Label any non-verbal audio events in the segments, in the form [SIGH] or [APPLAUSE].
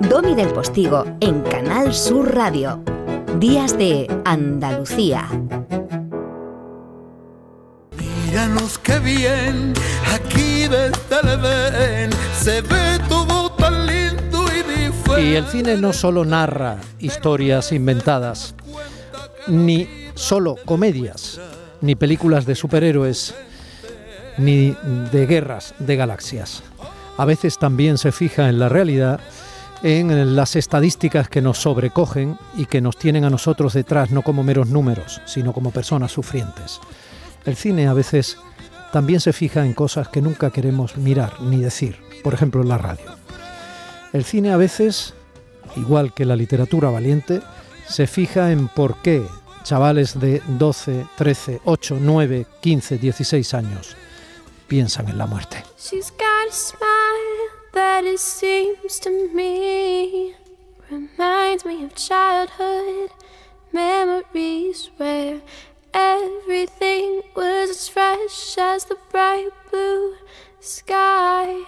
Domi del Postigo en Canal Sur Radio. Días de Andalucía. Míranos qué bien, aquí desde el se ve todo tan lindo y diferente. Y el cine no solo narra historias inventadas, ni solo comedias, ni películas de superhéroes, ni de guerras de galaxias. A veces también se fija en la realidad, en las estadísticas que nos sobrecogen y que nos tienen a nosotros detrás no como meros números, sino como personas sufrientes. El cine a veces también se fija en cosas que nunca queremos mirar ni decir, por ejemplo la radio. El cine a veces, igual que la literatura valiente, se fija en por qué chavales de 12, 13, 8, 9, 15, 16 años piensan en la muerte. She's got a that it seems to me reminds me of childhood memories where everything was as fresh as the bright blue sky.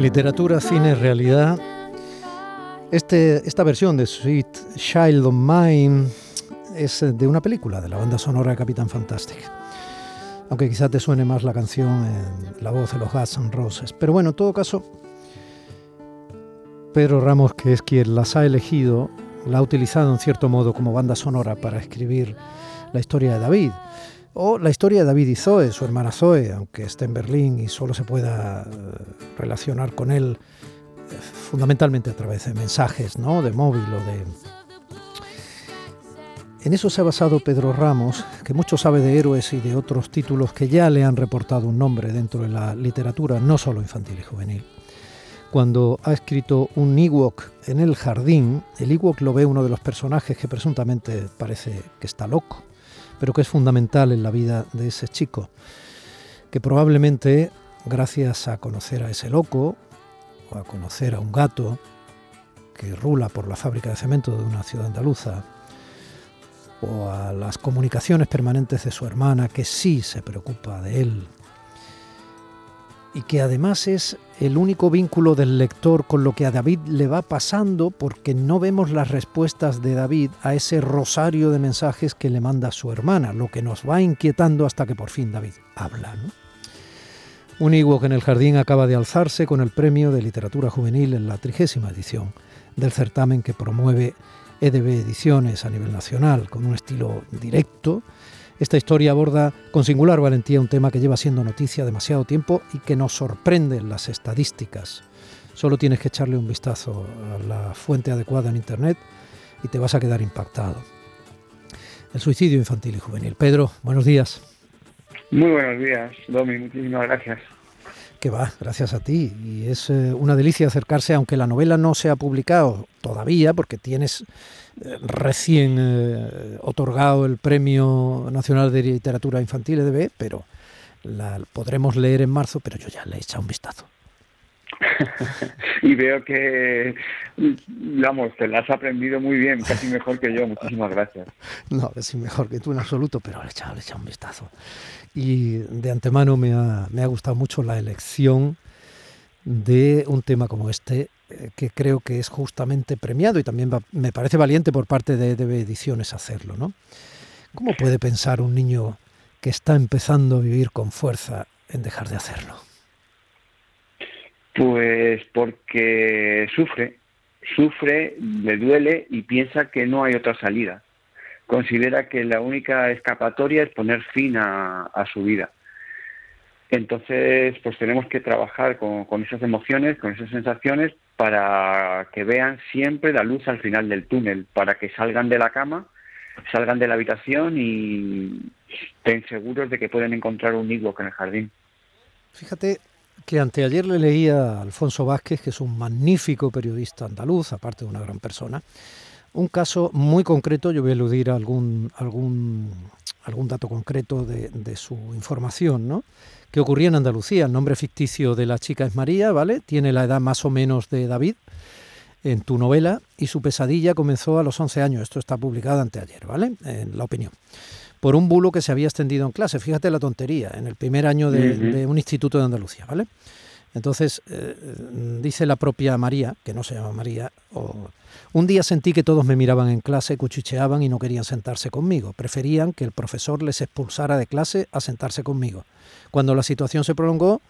Literatura, cine, realidad. Este, esta versión de Sweet Child of Mine es de una película de la banda sonora de Capitán Fantastic. Aunque quizás te suene más la canción en la voz de los Guns N' Roses. Pero bueno, en todo caso, Pedro Ramos, que es quien las ha elegido, la ha utilizado en cierto modo como banda sonora para escribir la historia de David. O la historia de David y Zoe, su hermana Zoe, aunque esté en Berlín y solo se pueda eh, relacionar con él eh, fundamentalmente a través de mensajes, ¿no? De móvil o de... En eso se ha basado Pedro Ramos, que mucho sabe de héroes y de otros títulos que ya le han reportado un nombre dentro de la literatura, no solo infantil y juvenil. Cuando ha escrito un Ewok en el jardín, el Ewok lo ve uno de los personajes que presuntamente parece que está loco, pero que es fundamental en la vida de ese chico, que probablemente, gracias a conocer a ese loco, o a conocer a un gato que rula por la fábrica de cemento de una ciudad andaluza, o a las comunicaciones permanentes de su hermana, que sí se preocupa de él, y que además es el único vínculo del lector con lo que a David le va pasando porque no vemos las respuestas de David a ese rosario de mensajes que le manda su hermana, lo que nos va inquietando hasta que por fin David habla. ¿no? Un Ewok en el jardín acaba de alzarse con el premio de literatura juvenil en la trigésima edición del certamen que promueve EDB Ediciones a nivel nacional, con un estilo directo. Esta historia aborda con singular valentía un tema que lleva siendo noticia demasiado tiempo y que nos sorprende en las estadísticas. Solo tienes que echarle un vistazo a la fuente adecuada en Internet y te vas a quedar impactado. El suicidio infantil y juvenil. Pedro, buenos días. Muy buenos días, Domi, muchísimas gracias. Que va, gracias a ti. Y es eh, una delicia acercarse, aunque la novela no se ha publicado todavía, porque tienes eh, recién eh, otorgado el Premio Nacional de Literatura Infantil EDB, pero la podremos leer en marzo, pero yo ya le he echado un vistazo. [LAUGHS] y veo que, vamos, te la has aprendido muy bien, casi mejor que yo. Muchísimas gracias. No, casi mejor que tú en absoluto, pero le he un vistazo. Y de antemano me ha, me ha gustado mucho la elección de un tema como este, eh, que creo que es justamente premiado y también va- me parece valiente por parte de EDB Ediciones hacerlo, ¿no? ¿Cómo puede pensar un niño que está empezando a vivir con fuerza en dejar de hacerlo? Pues porque sufre, sufre, le duele y piensa que no hay otra salida. Considera que la única escapatoria es poner fin a, su vida. Entonces, pues tenemos que trabajar con, esas emociones, con esas sensaciones, para que vean siempre la luz al final del túnel, para que salgan de la cama, salgan de la habitación y estén seguros de que pueden encontrar un Ewok en el jardín. Fíjate que anteayer le leía a Alfonso Vázquez, que es un magnífico periodista andaluz, aparte de una gran persona, un caso muy concreto, yo voy a eludir algún, algún algún dato concreto de, de su información, ¿no? Que ocurría en Andalucía. El nombre ficticio de la chica es María, ¿vale? Tiene la edad más o menos de David en tu novela y su pesadilla comenzó a los 11 años. Esto está publicado anteayer, ¿vale? En la opinión. Por un bulo que se había extendido en clase. Fíjate la tontería, en el primer año de, un instituto de Andalucía, ¿vale? Entonces, eh, dice la propia María, que no se llama María, o, un día sentí que todos me miraban en clase, cuchicheaban y no querían sentarse conmigo. Preferían que el profesor les expulsara de clase a sentarse conmigo. Cuando la situación se prolongó,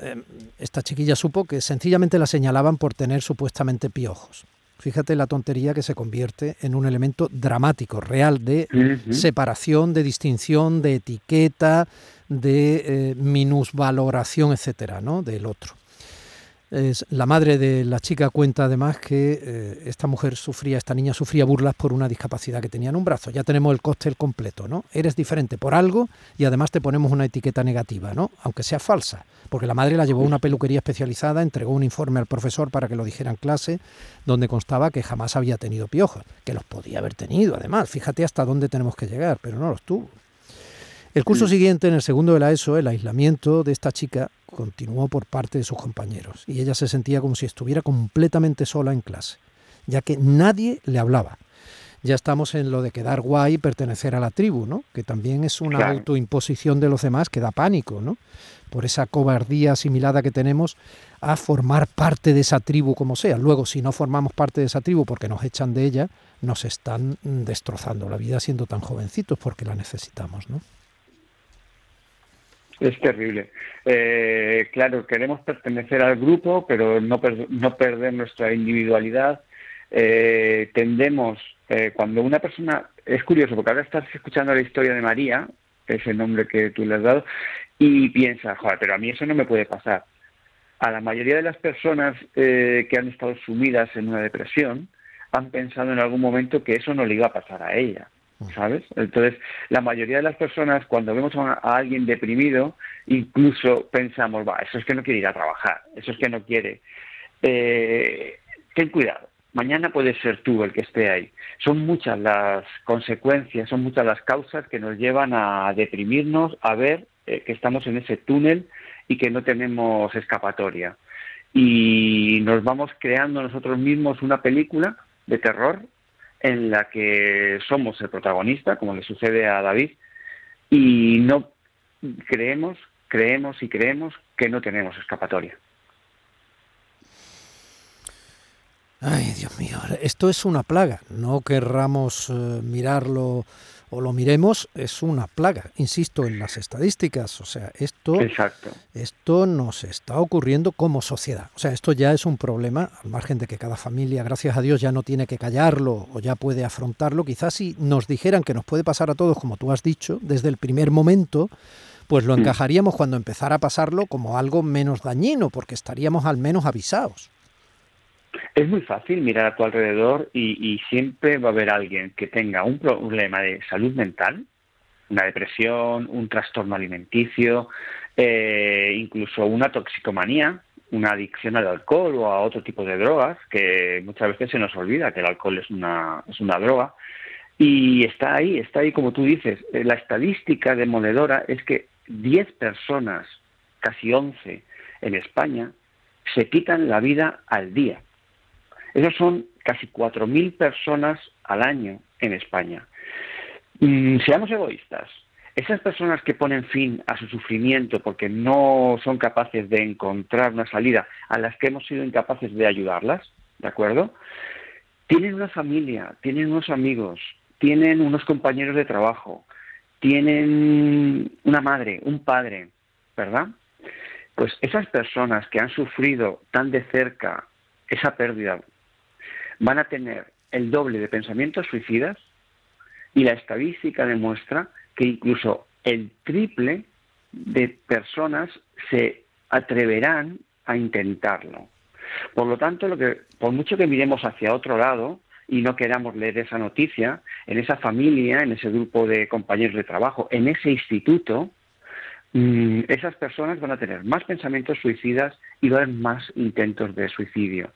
eh, esta chiquilla supo que sencillamente la señalaban por tener supuestamente piojos. Fíjate la tontería que se convierte en un elemento dramático, real, de separación, de distinción, de etiqueta, de eh, minusvaloración, etcétera, ¿no? del otro. Es- la madre de la chica cuenta además que eh, esta mujer sufría, esta niña sufría burlas por una discapacidad que tenía en un brazo. Ya tenemos el cóctel completo, ¿no? Eres diferente por algo y además te ponemos una etiqueta negativa, ¿no? Aunque sea falsa, porque la madre la llevó a una peluquería especializada, entregó un informe al profesor para que lo dijera en clase, donde constaba que jamás había tenido piojos, que los podía haber tenido, además. Fíjate hasta dónde tenemos que llegar, pero no los tuvo. El curso siguiente, en el segundo de la ESO, el aislamiento de esta chica continuó por parte de sus compañeros y ella se sentía como si estuviera completamente sola en clase, ya que nadie le hablaba. Ya estamos en lo de quedar guay y pertenecer a la tribu, ¿no? Que también es una Claro. autoimposición de los demás que da pánico, ¿no? Por esa cobardía asimilada que tenemos a formar parte de esa tribu como sea. Luego, si no formamos parte de esa tribu porque nos echan de ella, nos están mm, destrozando la vida siendo tan jovencitos porque la necesitamos, ¿no? Es terrible. Eh, claro, queremos pertenecer al grupo, pero no, per- no perder nuestra individualidad. Eh, tendemos, eh, cuando una persona, es curioso, porque ahora estás escuchando la historia de María, ese nombre que tú le has dado, y piensas, joder, pero a mí eso no me puede pasar. A la mayoría de las personas eh, que han estado sumidas en una depresión, han pensado en algún momento que eso no le iba a pasar a ella. ¿Sabes? Entonces, la mayoría de las personas, cuando vemos a, a alguien deprimido, incluso pensamos, va, eso es que no quiere ir a trabajar, eso es que no quiere. Eh, ten cuidado, mañana puedes ser tú el que esté ahí. Son muchas las consecuencias, son muchas las causas que nos llevan a deprimirnos, a ver eh, que estamos en ese túnel y que no tenemos escapatoria. Y nos vamos creando nosotros mismos una película de terror en la que somos el protagonista, como le sucede a David, y no creemos, creemos y creemos que no tenemos escapatoria. Ay, Dios mío, esto es una plaga. No querramos eh, mirarlo o lo miremos, es una plaga. Insisto en las estadísticas. O sea, esto, Exacto. esto nos está ocurriendo como sociedad. O sea, esto ya es un problema, al margen de que cada familia, gracias a Dios, ya no tiene que callarlo o ya puede afrontarlo. Quizás si nos dijeran que nos puede pasar a todos, como tú has dicho, desde el primer momento, pues lo Mm. encajaríamos cuando empezara a pasarlo como algo menos dañino, porque estaríamos al menos avisados. Es muy fácil mirar a tu alrededor y, siempre va a haber alguien que tenga un problema de salud mental, una depresión, un trastorno alimenticio, eh, incluso una toxicomanía, una adicción al alcohol o a otro tipo de drogas, que muchas veces se nos olvida que el alcohol es una, es una droga. Y está ahí, está ahí como tú dices. Eh, La estadística demoledora es que 10 personas, casi 11 en España, se quitan la vida al día. Esos son casi 4.000 personas al año en España. Mm, seamos egoístas. Esas personas que ponen fin a su sufrimiento porque no son capaces de encontrar una salida, a las que hemos sido incapaces de ayudarlas, ¿de acuerdo? Tienen una familia, tienen unos amigos, tienen unos compañeros de trabajo, tienen una madre, un padre, ¿verdad? Pues esas personas que han sufrido tan de cerca esa pérdida van a tener el doble de pensamientos suicidas y la estadística demuestra que incluso el triple de personas se atreverán a intentarlo. Por lo tanto, lo que, por mucho que miremos hacia otro lado y no queramos leer esa noticia, en esa familia, en ese grupo de compañeros de trabajo, en ese instituto, mmm, esas personas van a tener más pensamientos suicidas y va a haber más intentos de suicidio.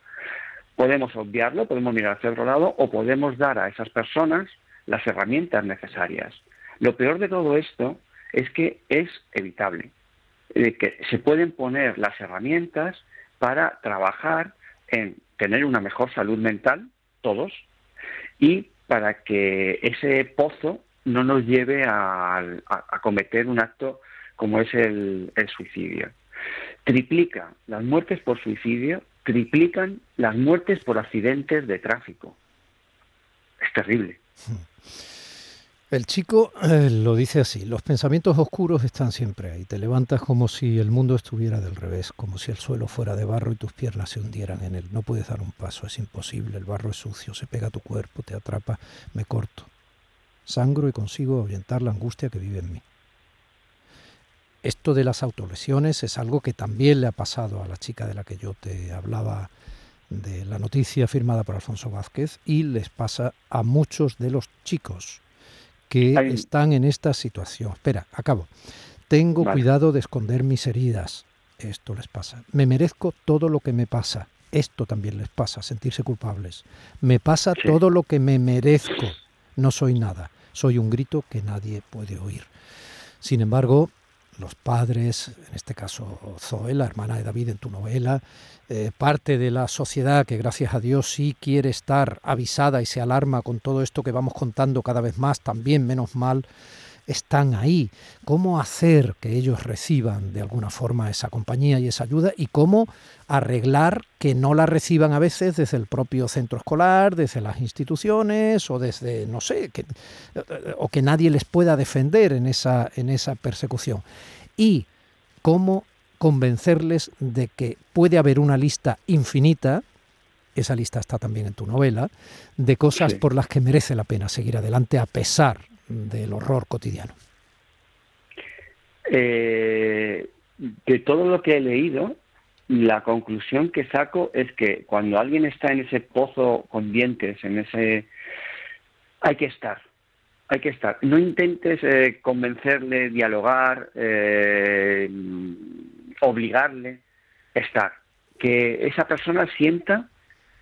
Podemos obviarlo, podemos mirar hacia otro lado o podemos dar a esas personas las herramientas necesarias. Lo peor de todo esto es que es evitable, eh, que se pueden poner las herramientas para trabajar en tener una mejor salud mental, todos, y para que ese pozo no nos lleve a, cometer un acto como es el suicidio. Triplica las muertes por suicidio, triplican las muertes por accidentes de tráfico. Es terrible. [LAUGHS] El chico eh, lo dice así, los pensamientos oscuros están siempre ahí, te levantas como si el mundo estuviera del revés, como si el suelo fuera de barro y tus piernas se hundieran en él, no puedes dar un paso, es imposible, el barro es sucio, se pega a tu cuerpo, te atrapa, me corto, sangro y consigo ahuyentar la angustia que vive en mí. Esto de las autolesiones es algo que también le ha pasado a la chica de la que yo te hablaba de la noticia firmada por Alfonso Vázquez y les pasa a muchos de los chicos que están en esta situación. Espera, acabo. Tengo cuidado de esconder mis heridas. Esto les pasa. Me merezco todo lo que me pasa. Esto también les pasa, sentirse culpables. Me pasa todo lo que me merezco. No soy nada. Soy un grito que nadie puede oír. Sin embargo, los padres, en este caso Zoe, la hermana de David en tu novela, eh, parte de la sociedad que gracias a Dios sí quiere estar avisada y se alarma con todo esto que vamos contando cada vez más, también menos mal, están ahí. ¿Cómo hacer que ellos reciban de alguna forma esa compañía y esa ayuda? ¿Y cómo arreglar que no la reciban a veces desde el propio centro escolar, desde las instituciones o desde, no sé, que, o que nadie les pueda defender en esa, en esa persecución? Y cómo convencerles de que puede haber una lista infinita, esa lista está también en tu novela, de cosas por las que merece la pena seguir adelante a pesar del horror cotidiano. Eh, de todo lo que he leído, la conclusión que saco es que cuando alguien está en ese pozo con dientes, en ese... hay que estar, hay que estar. No intentes eh, convencerle, dialogar, eh, obligarle estar, que esa persona sienta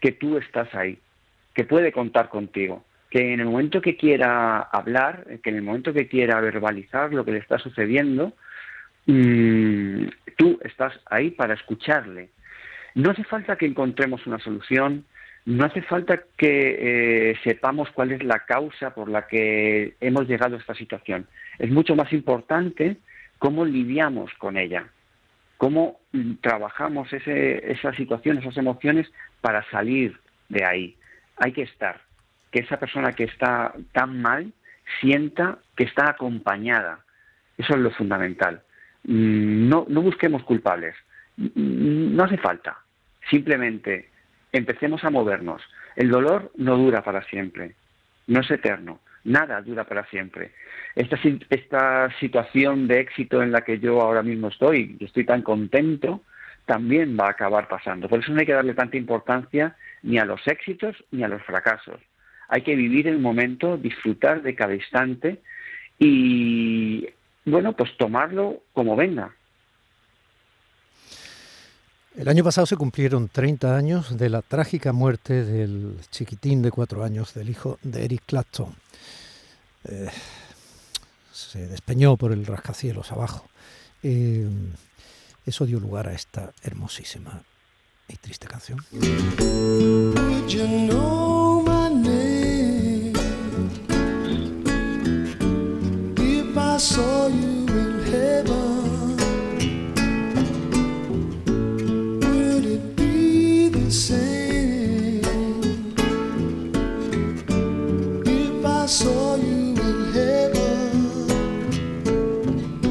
que tú estás ahí, que puede contar contigo, que en el momento que quiera hablar, que en el momento que quiera verbalizar lo que le está sucediendo, mm, tú estás ahí para escucharle. No hace falta que encontremos una solución, no hace falta que eh, sepamos cuál es la causa por la que hemos llegado a esta situación. Es mucho más importante cómo lidiamos con ella cómo trabajamos ese, esa situación, esas emociones para salir de ahí. Hay que estar, que esa persona que está tan mal sienta que está acompañada. Eso es lo fundamental. Mm, no, no busquemos culpables. Mm, no hace falta. Simplemente empecemos a movernos. El dolor no dura para siempre, no es eterno nada dura para siempre. Esta, esta situación de éxito en la que yo ahora mismo estoy, y estoy tan contento, también va a acabar pasando. Por eso no hay que darle tanta importancia ni a los éxitos ni a los fracasos. Hay que vivir el momento, disfrutar de cada instante y, bueno, pues tomarlo como venga. El año pasado se cumplieron 30 años de la trágica muerte del chiquitín de cuatro años, del hijo de Eric Clapton. Eh, se despeñó por el rascacielos abajo. Eh, eso dio lugar a esta hermosísima y triste canción.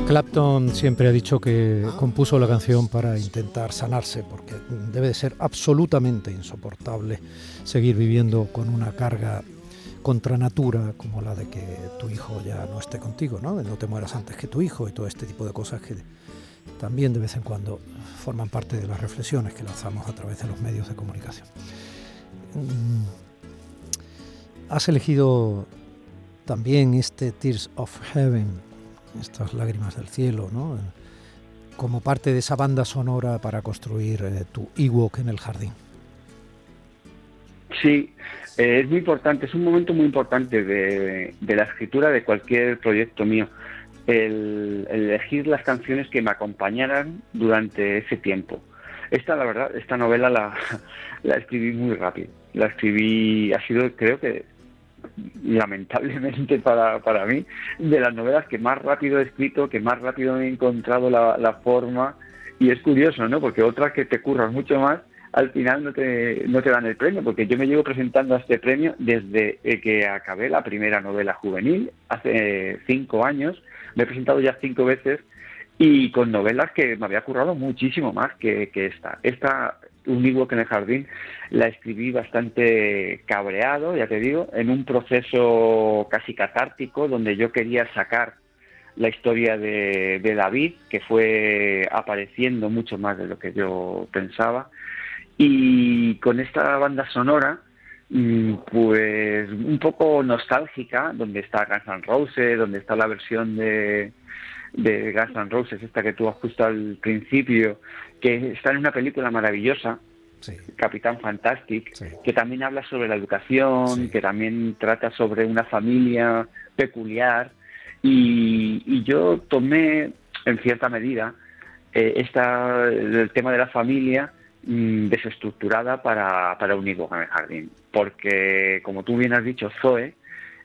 Clapton siempre ha dicho que compuso la canción para intentar sanarse, porque debe de ser absolutamente insoportable seguir viviendo con una carga contra natura como la de que tu hijo ya no esté contigo, ¿no? no te mueras antes que tu hijo y todo este tipo de cosas que también de vez en cuando forman parte de las reflexiones que lanzamos a través de los medios de comunicación. Mm, has elegido también este Tears of Heaven estas lágrimas del cielo, ¿no? como parte de esa banda sonora para construir eh, tu Ewok en el jardín. Sí, eh, es muy importante, es un momento muy importante de, la escritura de cualquier proyecto mío. El, el elegir las canciones que me acompañaran durante ese tiempo. Esta, la verdad, esta novela [LAUGHS] la, escribí muy rápido. La escribí, ha sido, creo que, lamentablemente para, para mí, de las novelas que más rápido he escrito, que más rápido he encontrado la, la forma. Y es curioso, ¿no? Porque otras que te curran mucho más, al final no te, no te dan el premio, porque yo me llevo presentando a este premio desde eh, que acabé la primera novela juvenil, hace cinco años. Me he presentado ya cinco veces y con novelas que me había currado muchísimo más que, esta. Esta, Un igual que en el jardín, la escribí bastante cabreado, ya te digo, en un proceso casi catártico donde yo quería sacar la historia de, de David, que fue apareciendo mucho más de lo que yo pensaba. Y con esta banda sonora, mm, pues un poco nostálgica, donde está Guns N' Roses, donde está la versión de, de Guns N' Roses, esta que tú has puesto al principio, que está en una película maravillosa, Sí. Capitán Fantastic, Sí. que también habla sobre la educación, Sí. que también trata sobre una familia peculiar. Y, y yo tomé, en cierta medida, eh, esta, el tema de la familia desestructurada para, para un hijo en el jardín. Porque, como tú bien has dicho, Zoe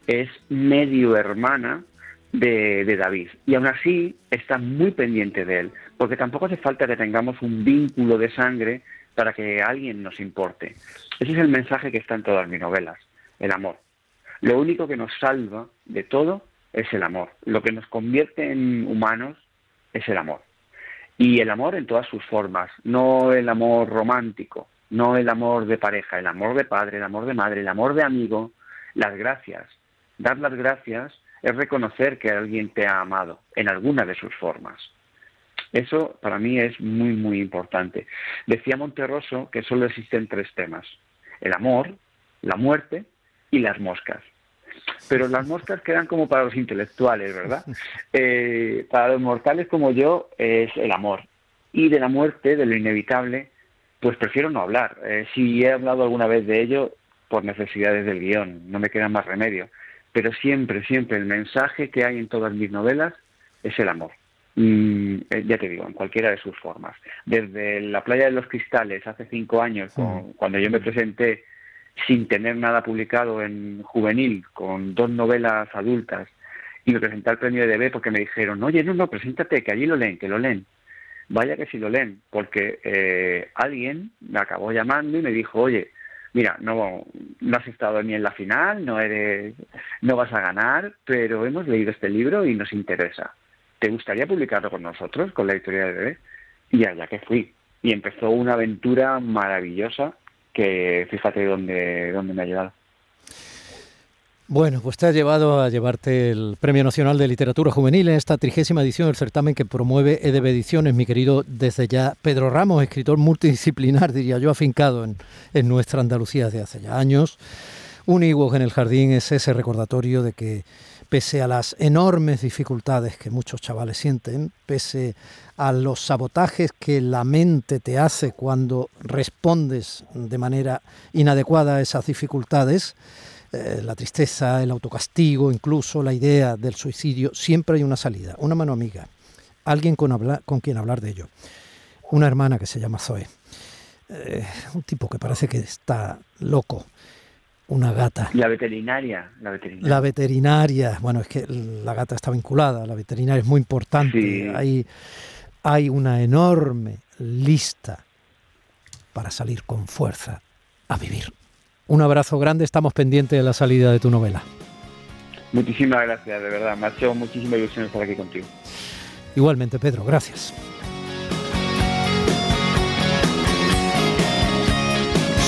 es medio hermana de, de David. Y aún así está muy pendiente de él, porque tampoco hace falta que tengamos un vínculo de sangre para que alguien nos importe. Ese es el mensaje que está en todas mis novelas, el amor. Lo único que nos salva de todo es el amor. Lo que nos convierte en humanos es el amor. Y el amor en todas sus formas, no el amor romántico, no el amor de pareja, el amor de padre, el amor de madre, el amor de amigo, las gracias. Dar las gracias es reconocer que alguien te ha amado en alguna de sus formas. Eso para mí es muy, muy importante. Decía Monterroso que solo existen tres temas. El amor, la muerte y las moscas. Pero las moscas quedan como para los intelectuales, ¿verdad? [LAUGHS] Eh, para los mortales como yo es el amor. Y de la muerte, de lo inevitable, pues prefiero no hablar. Eh, si he hablado alguna vez de ello, por necesidades del guion, no me queda más remedio. Pero siempre, siempre el mensaje que hay en todas mis novelas es el amor. Mm, eh, ya te digo, en cualquiera de sus formas. Desde la playa de los cristales hace cinco años, con- cuando yo me presenté sin tener nada publicado en juvenil, con dos novelas adultas, y me presenté al premio de porque me dijeron, oye, no, no, preséntate, que allí lo leen, que lo leen. Vaya que sí lo leen, porque eh, alguien me acabó llamando y me dijo, oye, mira, no, no has estado ni en la final, no eres, no vas a ganar, pero hemos leído este libro y nos interesa. ¿Te gustaría publicarlo con nosotros, con la editorial de bebé? Y allá que fui. Y empezó una aventura maravillosa que fíjate dónde, dónde me ha llevado. Bueno, pues te ha llevado a llevarte el Premio Nacional de Literatura Juvenil en esta trigésima edición del certamen que promueve EDB Ediciones, mi querido desde ya Pedro Ramos, escritor multidisciplinar, diría yo, afincado en, en nuestra Andalucía desde hace ya años. Un Ewok en el jardín es ese recordatorio de que pese a las enormes dificultades que muchos chavales sienten, pese a los sabotajes que la mente te hace cuando respondes de manera inadecuada a esas dificultades, eh, la tristeza, el autocastigo, incluso la idea del suicidio, siempre hay una salida, una mano amiga, alguien con, con quien hablar de ello. Una hermana que se llama Zoe, eh, un tipo que parece que está loco, una gata. La veterinaria, la veterinaria. La veterinaria, bueno, es que la gata está vinculada, la veterinaria es muy importante. Sí. Hay, hay una enorme lista para salir con fuerza a vivir. Un abrazo grande, estamos pendientes de la salida de tu novela. Muchísimas gracias, de verdad. Me ha hecho muchísima ilusión estar aquí contigo. Igualmente, Pedro, gracias.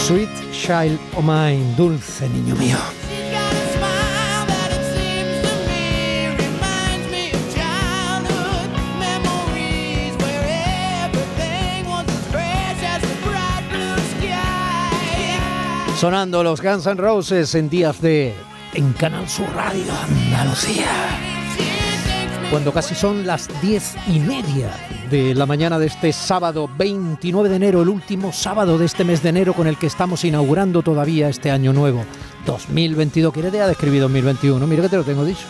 Sweet Child O' Mine, dulce niño mío. Sonando los Guns N' Roses en días de En Canal Sur Radio Andalucía. Cuando casi son las diez y media de la mañana de este sábado 29 de enero, el último sábado de este mes de enero con el que estamos inaugurando todavía este año nuevo, 2022. ¿Qué idea de escribir 2021? Mira que te lo tengo dicho.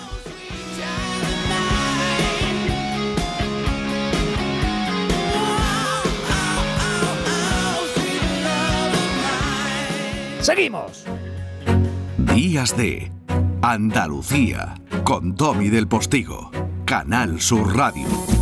¡Seguimos! Días de Andalucía con Domi del Postigo, Canal Sur Radio.